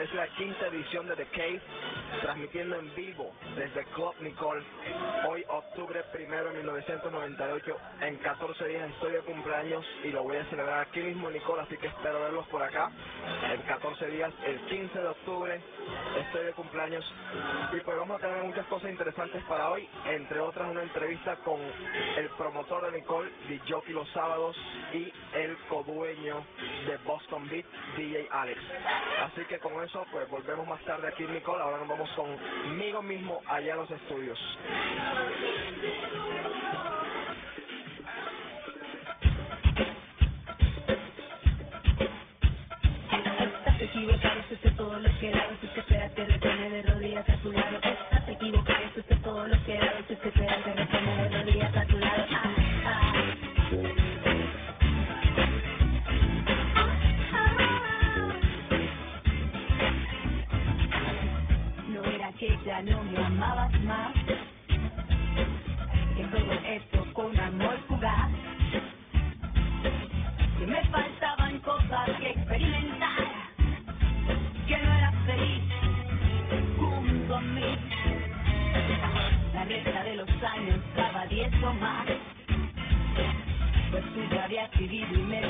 Es la quinta edición de The Cave, transmitiendo en vivo desde Club Nicole. Hoy, octubre primero de 1998, en 14 días estoy de cumpleaños y lo voy a celebrar aquí mismo Nicole, así que espero verlos por acá. En 14 días, el 15 de octubre, estoy de cumpleaños y pues vamos a tener muchas cosas interesantes para hoy, entre otras una entrevista con el promotor de Nicole, de Jockey los sábados y el codueño de Boston Beat, DJ Alex. Así que con eso, pues volvemos más tarde aquí en Nicole. Ahora nos vamos conmigo mismo allá a los estudios. Ya no me amabas más, que todo esto con amor fugaz, que me faltaban cosas que experimentar, que no eras feliz junto a mí. La resta de los años daba diez o más, pues tú ya habías vivido y me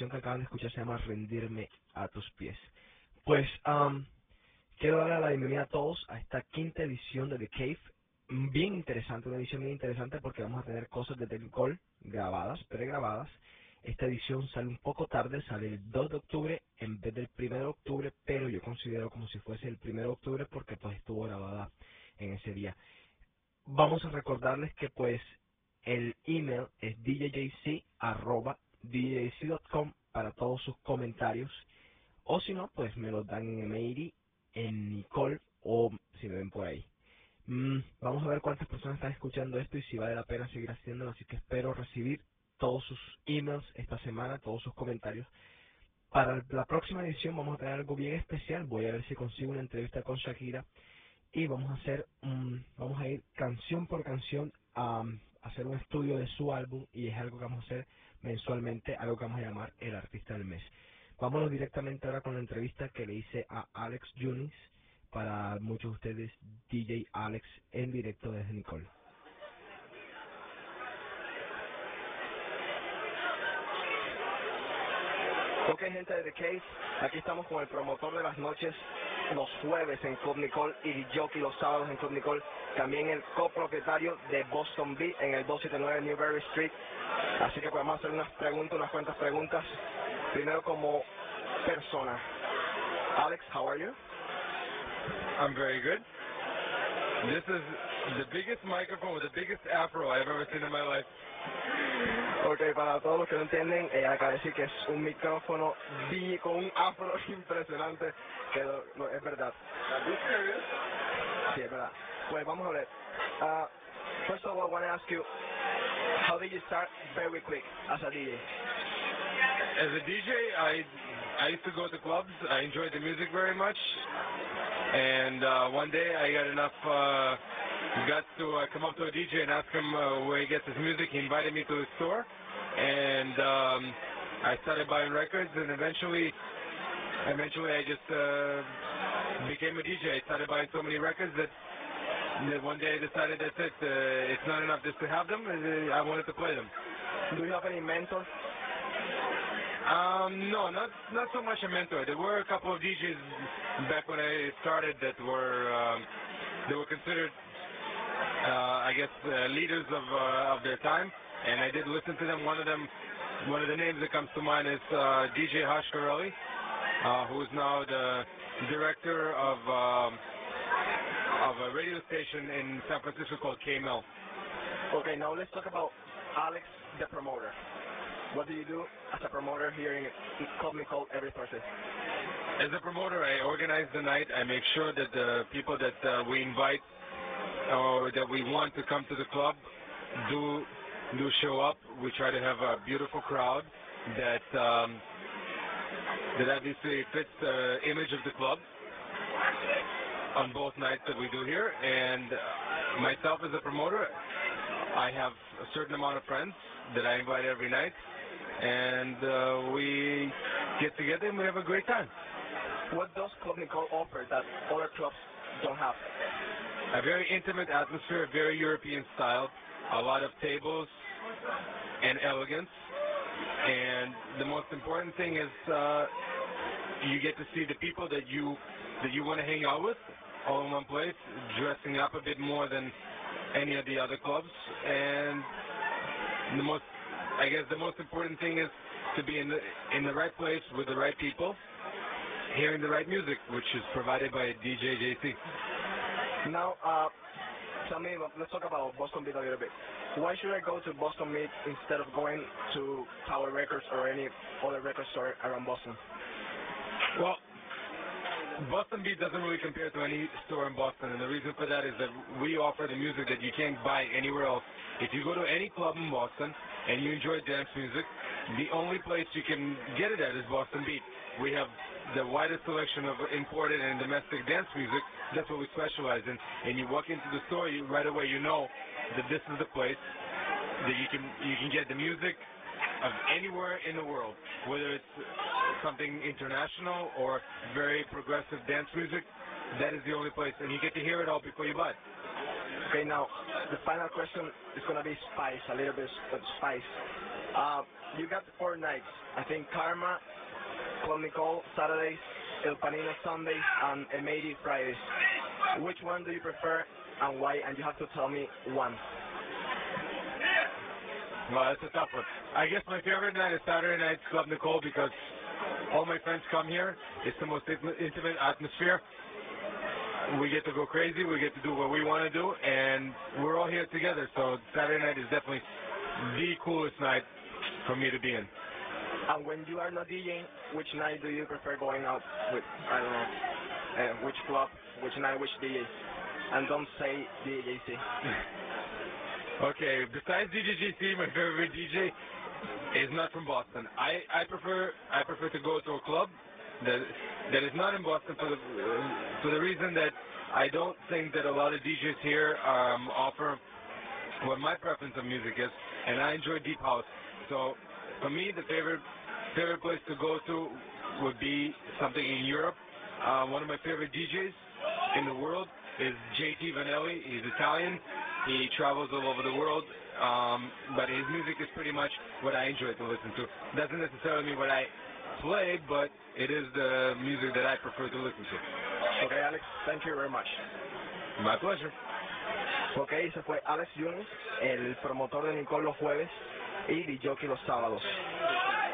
canción que acaban de escuchar se llama Rendirme a tus pies. Pues um, quiero darle la bienvenida a todos a esta quinta edición de The Cave. Bien interesante, una edición bien interesante porque vamos a tener cosas de Technical grabadas, pregrabadas. Esta edición sale un poco tarde, sale el 2 de octubre en vez del 1 de octubre, pero yo considero como si fuese el 1 de octubre porque pues estuvo grabada en ese día. Vamos a recordarles que pues el email es djjc arroba djc.com para todos sus comentarios. O si no, pues me los dan en Emery, en Nicole o si me ven por ahí. Mm, vamos a ver cuántas personas están escuchando esto y si vale la pena seguir haciéndolo. Así que espero recibir todos sus emails esta semana, todos sus comentarios. Para la próxima edición vamos a tener algo bien especial. Voy a ver si consigo una entrevista con Shakira y vamos a hacer un, vamos a ir canción por canción a, hacer un estudio de su álbum y es algo que vamos a hacer mensualmente, algo que vamos a llamar el artista del mes. Vámonos directamente ahora con la entrevista que le hice a Alex Junis para muchos de ustedes DJ Alex en directo desde Nicole. Ok gente de The Case, aquí estamos con el promotor de las noches los jueves en Club Nicole y Jockey los sábados en Club Nicole. También el copropietario de Boston Beat en el 279 Newberry Street. Así que podemos hacer unas preguntas, unas cuantas preguntas. Primero como persona. Alex, how are you? I'm very good. This is the biggest microphone with the biggest afro I've ever seen in my life. Ok, para todos los que no entienden, eh, acaba de decir que es un micrófono con un afro impresionante, que lo- lo- es verdad. Sí, es verdad. Pues vamos a ver. Uh, first of all, I want to ask you, how did you start very quick as a DJ? As a DJ, I I used to go to clubs. I enjoyed the music very much, and uh, one day I got enough uh, guts to uh, come up to a DJ and ask him uh, where he gets his music. He invited me to his store, and um, I started buying records, and eventually, eventually I just uh, became a DJ. I started buying so many records that. One day I decided that's it. Uh, it's not enough just to have them. uh, I wanted to play them. Do you have any mentors? Um, no, not not so much a mentor. There were a couple of DJs back when I started that were um, they were considered, uh, I guess, uh, leaders of uh, of their time, and I did listen to them. One of them, one of the names that comes to mind is uh, DJ Hashkarelli, uh, who is now the director of um, of a radio station in San Francisco called KML. Okay, now let's talk about Alex, the promoter. What do you do as a promoter here in Club Nicole every Thursday? As a promoter, I organize the night. I make sure that the people that uh, we invite or that we want to come to the club do do show up. We try to have a beautiful crowd that um, that obviously fits the image of the club on both nights that we do here. And uh, myself as a promoter, I have a certain amount of friends that I invite every night, and uh, we get together and we have a great time. What does Club Nicole offer that other clubs don't have? A very intimate atmosphere, very European style, a lot of tables and elegance. And the most important thing is uh, you get to see the people that you that you want to hang out with all in one place, dressing up a bit more than any of the other clubs. And the most, I guess, the most important thing is to be in the in the right place with the right people, hearing the right music, which is provided by DJ JC. Now, uh, tell me, let's talk about Boston Beat a little bit. Why should I go to Boston Beat instead of going to Tower Records or any other record store around Boston? Well, Boston Beat doesn't really compare to any store in Boston, and the reason for that is that we offer the music that you can't buy anywhere else. If you go to any club in Boston and you enjoy dance music, the only place you can get it at is Boston Beat. We have the widest selection of imported and domestic dance music. That's what we specialize in. And you walk into the store, you right away you know that this is the place that you can you can get the music of anywhere in the world, whether it's something international or very progressive dance music. That is the only place, and you get to hear it all before you buy it. Okay, now, the final question is going to be spice, a little bit of spice. Uh, you got four nights. I think Karma, Club Nicole, Saturdays, El Panino Sundays, and Emady Fridays. Which one do you prefer and why? And you have to tell me one. Well, that's a tough one. I guess my favorite night is Saturday night's Club Nicole because all my friends come here. It's the most intimate intimate atmosphere. We get to go crazy. We get to do what we want to do, and we're all here together. So Saturday night is definitely the coolest night for me to be in. And when you are not DJing, which night do you prefer going out with? I don't know. Uh, which club, which night, which DJ? And don't say DJC. Okay, besides DJGC, my favorite DJ is not from Boston. I, I prefer I prefer to go to a club that that is not in Boston for the for the reason that I don't think that a lot of DJs here um, offer what my preference of music is, and I enjoy deep house. So for me, the favorite favorite place to go to would be something in Europe. Uh, one of my favorite DJs in the world is JT Vanelli. He's Italian. He travels all over the world, um, but his music is pretty much what I enjoy to listen to. Doesn't necessarily mean what I play, but it is the music that I prefer to listen to. Okay, Alex, thank you very much. My pleasure. Ok, ese fue Alex Yunes, el promotor de Nicole los jueves y DJ los sábados.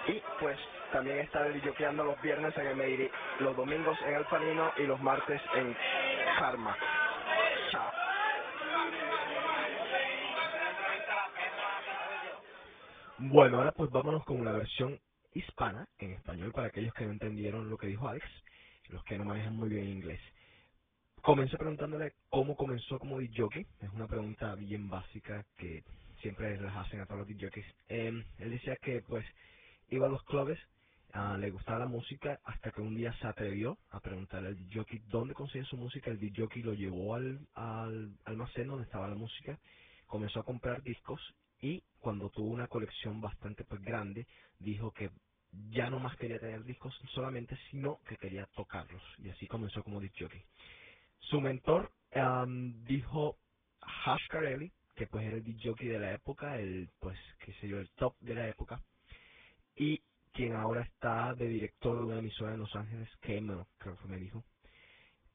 Y pues también está DJeando los viernes en el Meiri, los domingos en el Panino y los martes en Karma. Bueno, ahora pues vámonos con una versión hispana en español para aquellos que no entendieron lo que dijo Alex, los que no manejan muy bien inglés. Comencé preguntándole cómo comenzó como DJ. Es una pregunta bien básica que siempre les hacen a todos los DJs. Eh, él decía que pues iba a los clubes, ah, le gustaba la música, hasta que un día se atrevió a preguntarle al DJ dónde conseguía su música. El DJ lo llevó al, al almacén donde estaba la música, comenzó a comprar discos y cuando tuvo una colección bastante pues grande, dijo que ya no más quería tener discos solamente, sino que quería tocarlos. Y así comenzó como DJ. Su mentor am, dijo Hash Carelli, que pues era el DJ de la época, el pues qué sé yo, el top de la época, y quien ahora está de director de una emisora en Los Ángeles, Cameron, creo que me dijo.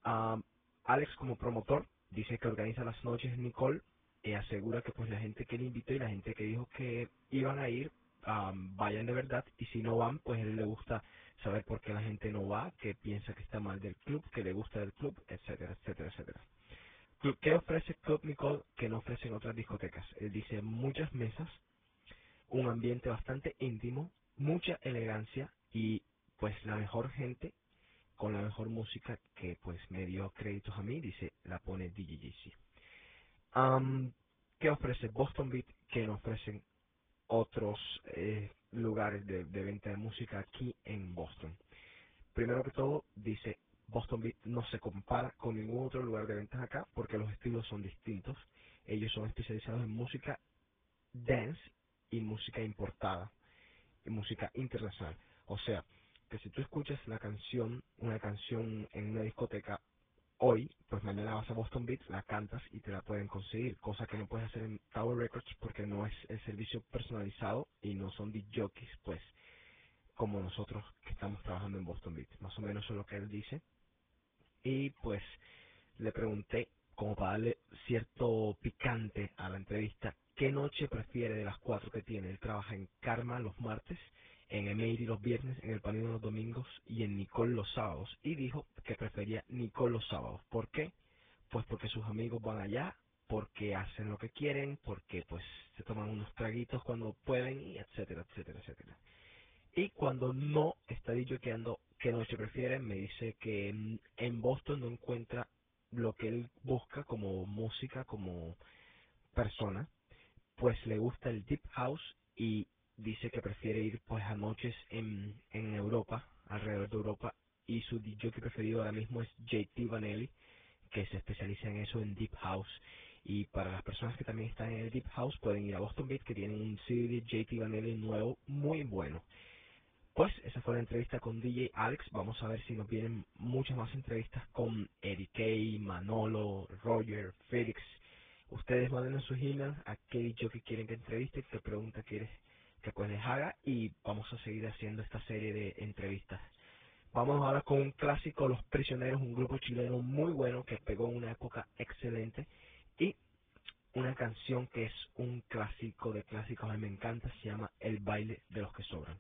Am, Alex como promotor dice que organiza las noches Nicole y asegura que pues la gente que le invitó y la gente que dijo que iban a ir vayan de verdad y si no van pues a él le gusta saber por qué la gente no va, que piensa que está mal del club, que le gusta del club, etcétera, etcétera, etcétera. ¿Qué ofrece Club Nicole que no ofrecen otras discotecas? Él dice muchas mesas, un ambiente bastante íntimo, mucha elegancia y pues la mejor gente con la mejor música que pues me dio créditos a mí, dice, la pone DJGC. Am, ¿Qué ofrece Boston Beat que no ofrecen otros eh, lugares de, de venta de música aquí en Boston? Primero que todo, dice Boston Beat no se compara con ningún otro lugar de ventas acá porque los estilos son distintos. Ellos son especializados en música dance y música importada y música internacional. O sea, que si tú escuchas la canción, una canción en una discoteca hoy, pues mañana vas a Boston Beat, la cantas y te la pueden conseguir, cosa que no puedes hacer en Tower Records porque no es el servicio personalizado y no son jockeys, pues como nosotros que estamos trabajando en Boston Beat. Más o menos eso es lo que él dice. Y pues le pregunté, como para darle cierto picante a la entrevista, ¿qué noche prefiere de las cuatro que tiene? Él trabaja en Karma los martes, en Emery los viernes, en El Panino los domingos y en Nicole los sábados. Y dijo que prefería Nicole los sábados. ¿Por qué? Pues porque sus amigos van allá, porque hacen lo que quieren, porque pues se toman unos traguitos cuando pueden y etcétera, etcétera, etcétera. Y cuando no está DJeando qué noche prefiere, me dice que en Boston no encuentra lo que él busca como música, como persona, pues le gusta el deep house y dice que prefiere ir pues a noches en, en Europa, alrededor de Europa, y su DJ preferido ahora mismo es JT Vanelli, que se especializa en eso, en deep house. Y para las personas que también están en el deep house pueden ir a Boston Beat, que tienen un CD de JT Vanelli nuevo, muy bueno. Pues esa fue la entrevista con DJ Alex. Vamos a ver si nos vienen muchas más entrevistas con Eric Kay, Manolo, Roger, Félix. Ustedes manden sus emails a qué que quieren que entreviste, qué pregunta quieres que pues haga y vamos a seguir haciendo esta serie de entrevistas. Vamos ahora con un clásico, Los Prisioneros, un grupo chileno muy bueno que pegó en una época excelente y una canción que es un clásico de clásicos, a mí me encanta, se llama El baile de los que sobran.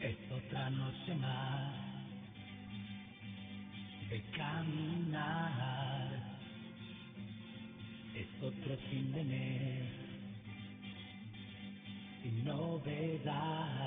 Es otra noche más de caminar otro fin de mes sin novedad.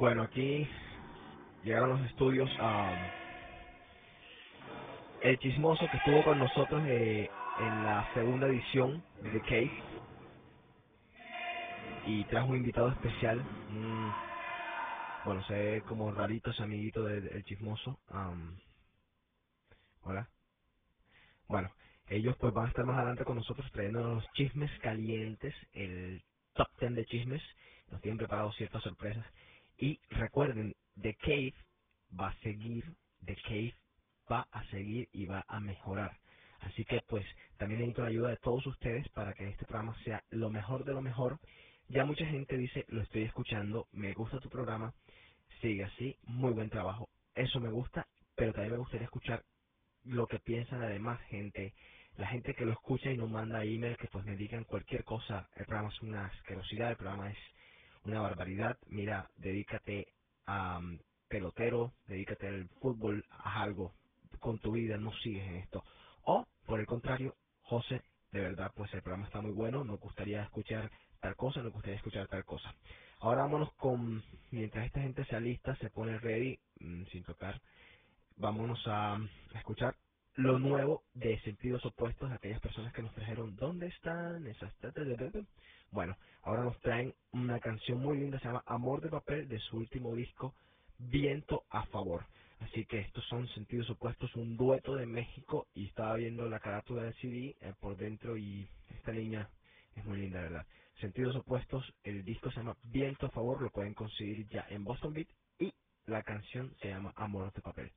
Bueno, aquí llegaron los estudios a el chismoso que estuvo con nosotros eh, en la segunda edición de The Cave y trajo un invitado especial, un- bueno, ve como rarito ese amiguito del chismoso. am, hola. Bueno, ellos pues van a estar más adelante con nosotros trayendo los chismes calientes, el top 10 de chismes. Nos tienen preparados ciertas sorpresas. Y recuerden, The Cave va a seguir, The Cave va a seguir y va a mejorar. Así que pues también necesito la ayuda de todos ustedes para que este programa sea lo mejor de lo mejor. Ya mucha gente dice, lo estoy escuchando, me gusta tu programa, sigue así, muy buen trabajo. Eso me gusta, pero también me gustaría escuchar lo que piensa la demás gente, la gente que lo escucha y nos manda email que pues me digan cualquier cosa. El programa es una asquerosidad, el programa es una barbaridad. Mira, dedícate a um, pelotero, dedícate al fútbol, haz algo con tu vida, no sigues en esto. O, por el contrario, José, de verdad, pues el programa está muy bueno, nos gustaría escuchar tal cosa, nos gustaría escuchar tal cosa. Ahora vámonos con, mientras esta gente se alista, se pone ready, mm, sin tocar, vámonos a, a escuchar lo nuevo de sentidos opuestos a aquellas personas que nos trajeron ¿Dónde están esas? Bueno, ahora nos traen una canción muy linda, se llama Amor de Papel, de su último disco, Viento a Favor. Así que estos son sentidos opuestos, un dueto de México y estaba viendo la carátula del CD eh, por dentro y esta niña es muy linda, ¿verdad? Sentidos opuestos, el disco se llama Viento a Favor, lo pueden conseguir ya en Boston Beat y la canción se llama Amor de Papel.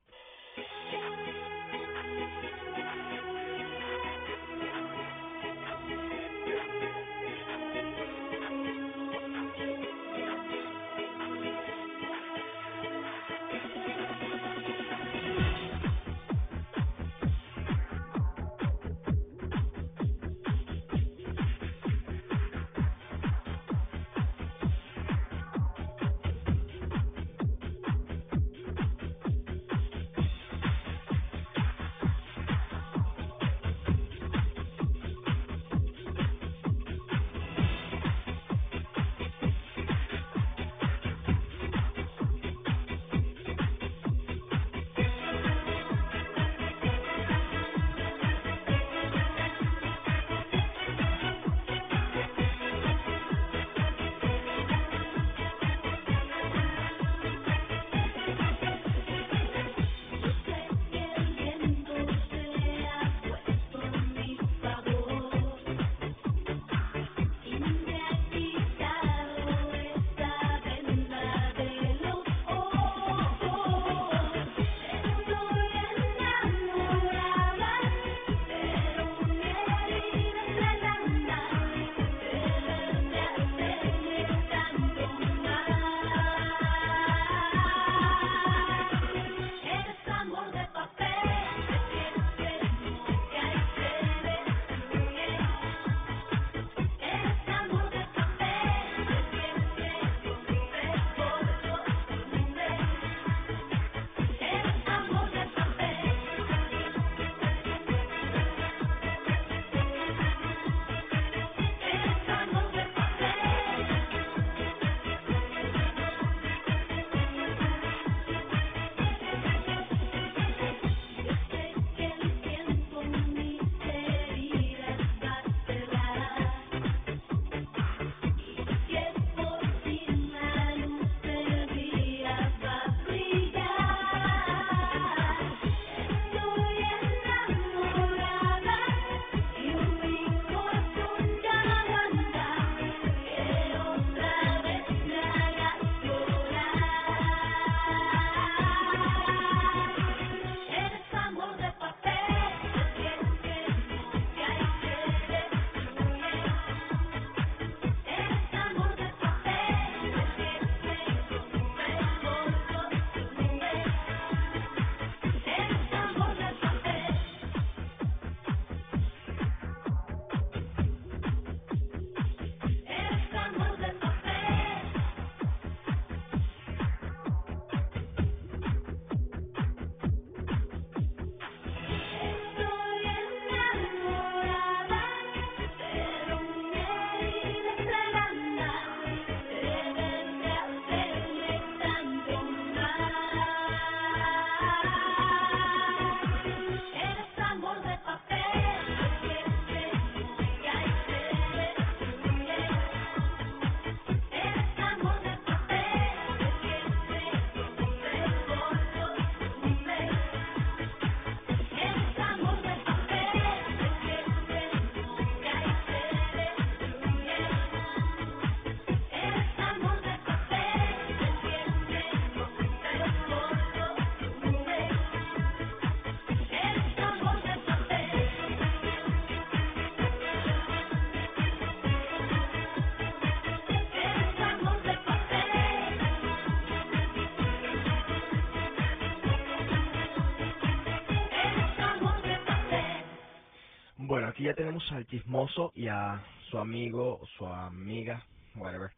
Ya tenemos al chismoso y a su amigo, su amiga, whatever.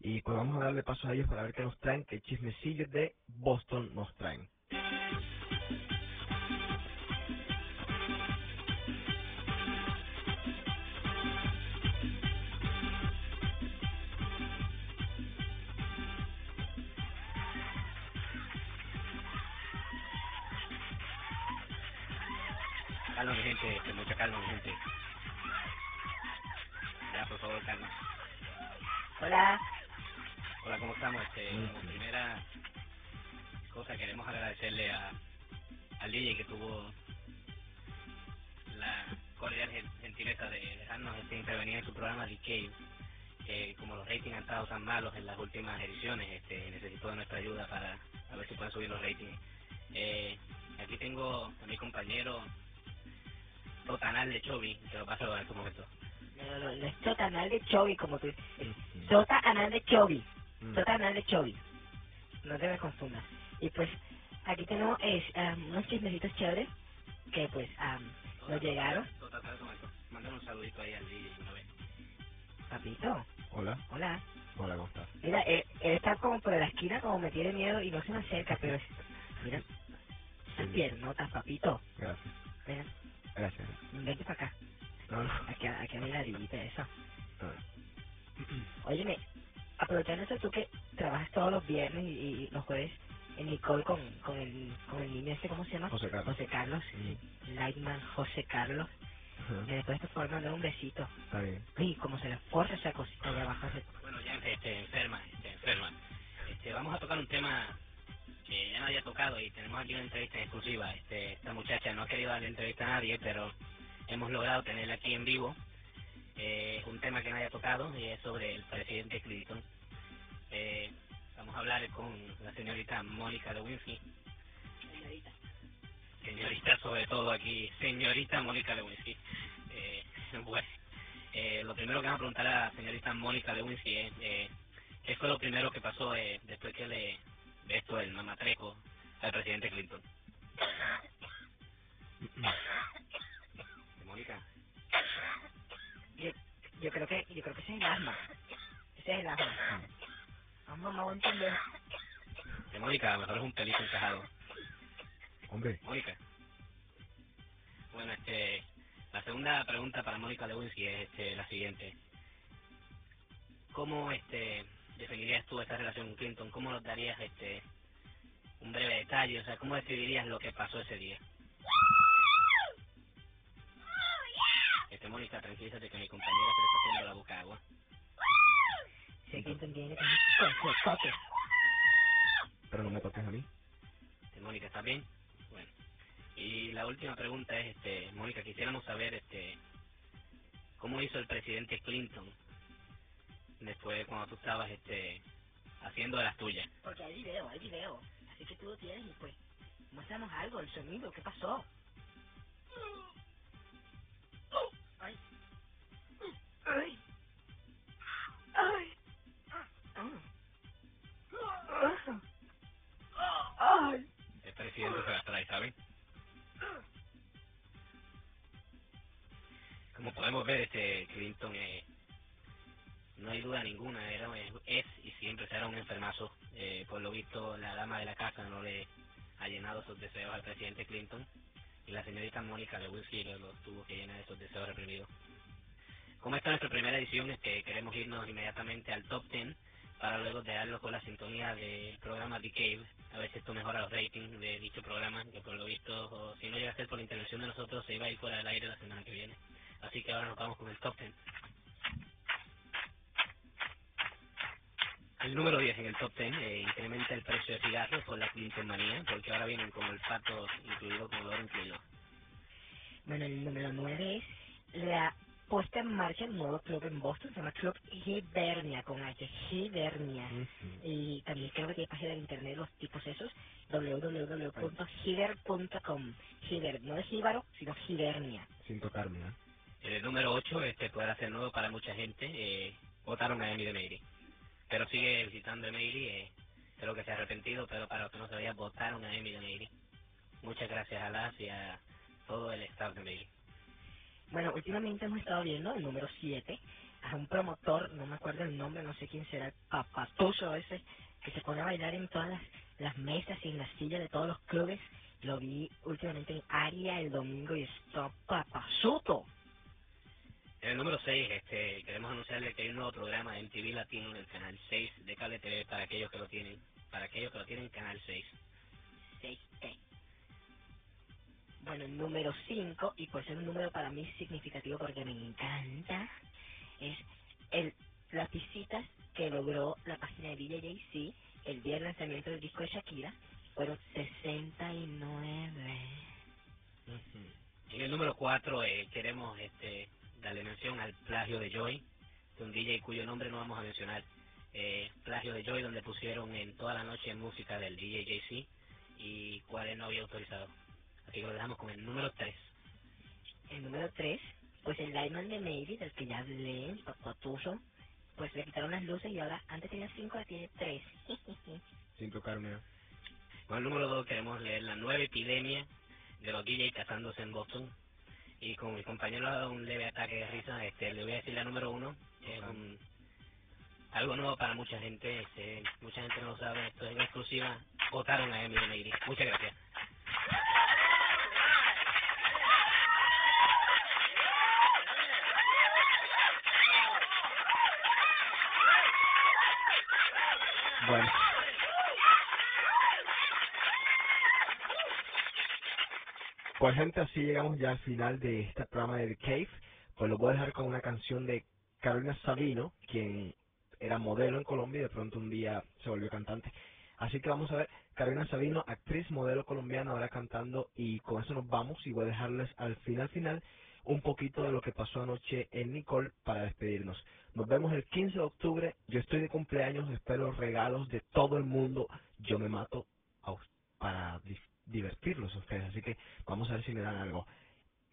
Y pues vamos a darle paso a ellos para ver qué nos traen, qué chismecillos de Boston nos traen. Ratings han estado tan malos en las últimas ediciones, este, necesito de nuestra ayuda para a ver si pueden subir los ratings. Eh, aquí tengo a mi compañero Totanal de Chovy, que lo paso en este momento. no, no, no es Sota Anal de Chovy como tú. Es Ujú. Sota Anal de Chovy. Mm. Sota Anal de Chovy. No te me confundas. Y pues, aquí tenemos es, am, unos chismecitos chéveres que pues am, nos llegaron. Tota, espera un saludito ahí al DJ una vez. Papito, Hola, hola. hola, ¿cómo estás? Mira, él, él está como por la esquina, como me tiene miedo y no se me acerca, pero es, mira, las piernotas, papito. Gracias, Ven, gracias. vente para acá. No, no. Aquí, aquí a mi ladillita, eso. no. Óyeme, aprovechando eso tú que trabajas todos los viernes y, y los jueves en Nicole con, con, el, con el niño este, ¿cómo se llama? José Carlos. José Carlos, Mm. Lightman José Carlos. Ajá. Que después te puedo mandar un besito. Está bien. Uy, como se le forza esa cosita abajo. ese- Bueno, ya este, enferma, este, enferma. Este, vamos a tocar un tema que ya nadie ha tocado y tenemos aquí una entrevista en exclusiva. Este, esta muchacha no ha querido darle entrevista a nadie, pero hemos logrado tenerla aquí en vivo. Eh, un tema que nadie ha tocado y es sobre el presidente Clinton. Eh, vamos a hablar con la señorita Mónica de Winfield. Señorita, sobre todo aquí, señorita Mónica Lewinsky. Eh, bueno, eh, lo primero que vamos a preguntar a la señorita Mónica Lewinsky es, eh, ¿qué fue lo primero que pasó eh, después que le esto el mamatreco al presidente Clinton? Mónica, Yo creo que, yo creo que ese es el asma. Ese es el asma. Vamos, no entender. eh, Mónica, a lo mejor es un pelito encajado. Hombre, Mónica. Bueno, este, la segunda pregunta para Mónica Lewinsky es este, la siguiente. ¿Cómo este, definirías tú esta relación con Clinton? ¿Cómo nos darías este, un breve detalle? O sea, ¿cómo describirías lo que pasó ese día? Este, Mónica, tranquilízate que mi compañera se le está haciendo la boca agua. Si Clinton tiene que tener con pero no me toques a mí. Este, Mónica, ¿estás bien? Bueno. Y la última pregunta es, este, Mónica, quisiéramos saber, este, cómo hizo el presidente Clinton después de cuando tú estabas, este, haciendo las tuyas. Porque hay video, hay video. Así que tú lo tienes y pues, muéstranos algo, el sonido, ¿qué pasó? Esta es este, queremos irnos inmediatamente al top 10 para luego dejarlo con la sintonía del programa The Cave, a si esto mejora los ratings de dicho programa, que por lo visto, o si no llega a ser por la intervención de nosotros, se iba a ir fuera del aire la semana que viene. Así que ahora nos vamos con el top 10. El número 10 en el top 10 eh, incrementa el precio de cigarros por la Clinton manía, porque ahora vienen con el pato incluido, con olor incluido. Bueno, el número 9 es la puesta en marcha del nuevo club en Boston, se llama Club Hibernia, con H, Hibernia. Y también creo que tiene página de internet los tipos esos, www.hiber.com. Hiber, no es Jíbaro, sino Hibernia. Sin tocarme, ¿eh? El número 8 este, puede ser nuevo para mucha gente. Eh, votaron a Emily de Meiri. Pero sigue visitando Emily. Eh, creo que se ha arrepentido, pero para los que no sabían, votaron a Emily de Meiri. Muchas gracias a las y a todo el staff de Meiri. Bueno, últimamente hemos estado viendo el número 7 a un promotor, no me acuerdo el nombre, no sé quién será, el papatuso ese, que se pone a bailar en todas las, las mesas y en las sillas de todos los clubes. Lo vi últimamente en Aria el domingo y está papasuto. En el número 6, este, queremos anunciarle que hay un nuevo programa de MTV Latino en el canal 6 de Cable TV para aquellos que lo tienen, para aquellos que lo tienen en canal 6. 6T. Bueno, el número 5, y por ser un número para mí significativo porque me encanta, es el, las visitas que logró la página de DJJC el día del lanzamiento del disco de Shakira. Fueron 69. En el número 4 eh, queremos este, darle mención al plagio de Joy, de un DJ cuyo nombre no vamos a mencionar. Eh, plagio de Joy, donde pusieron en toda la noche música del DJ JC y cuál él no había autorizado. Lo dejamos con el número 3. El número 3, pues el Diamond de Navy, del que ya hablé, el papatuso, pues le quitaron las luces y ahora antes tenía 5, ahora tiene 3. Sin tocar una. Con el número 2 queremos leer la nueva epidemia de los DJ casándose en Boston. Y con mi compañero ha dado un leve ataque de risa, este, le voy a decir la número 1. Es un, algo nuevo para mucha gente, este, mucha gente no lo sabe, esto es en exclusiva. Votaron a Emily Neyri. Muchas gracias. Pues gente, así llegamos ya al final de este programa de The Cave. Pues lo voy a dejar con una canción de Carolina Sabino, quien era modelo en Colombia y de pronto un día se volvió cantante. Así que vamos a ver, Carolina Sabino, actriz, modelo colombiana, ahora cantando y con eso nos vamos y voy a dejarles al final final un poquito de lo que pasó anoche en Nicole para despedirnos. Nos vemos el 15 de octubre, yo estoy de cumpleaños, espero regalos de todo el mundo, yo me mato a us- para di- divertirlos ustedes, así que vamos a ver si me dan algo.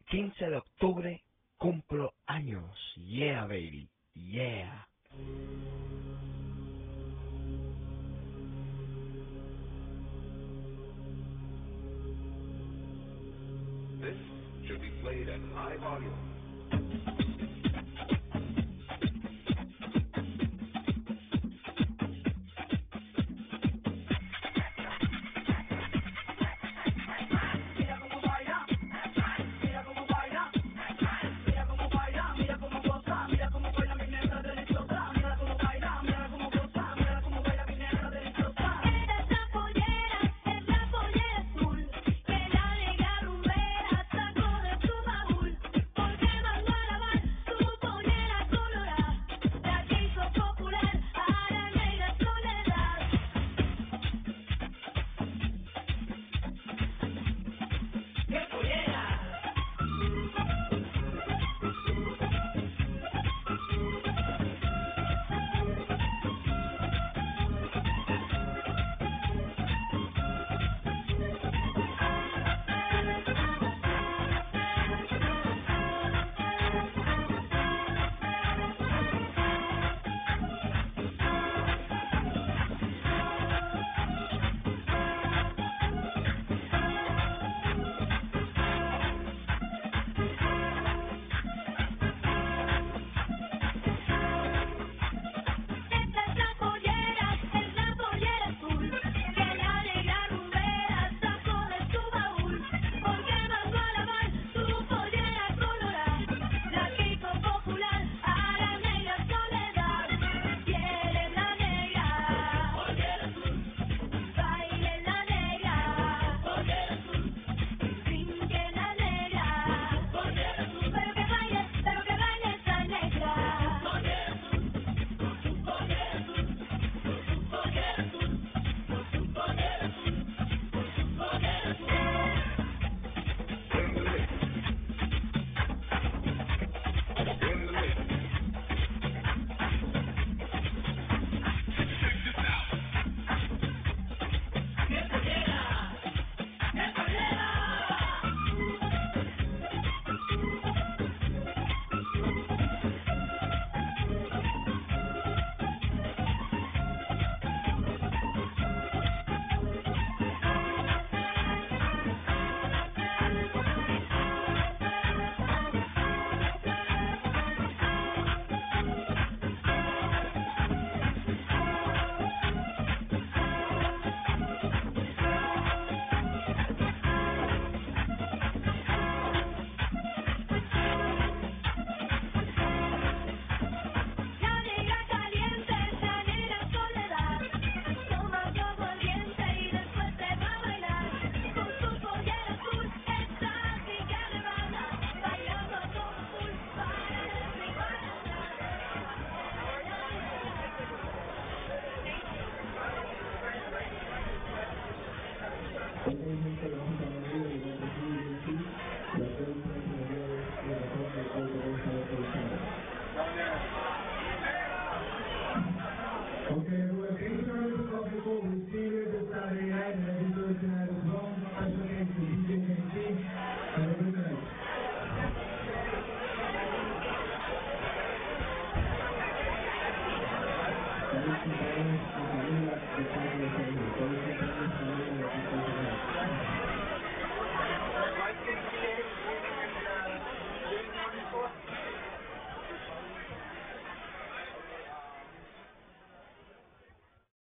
15 de octubre, cumplo años, yeah baby, yeah. This should be played at high volume.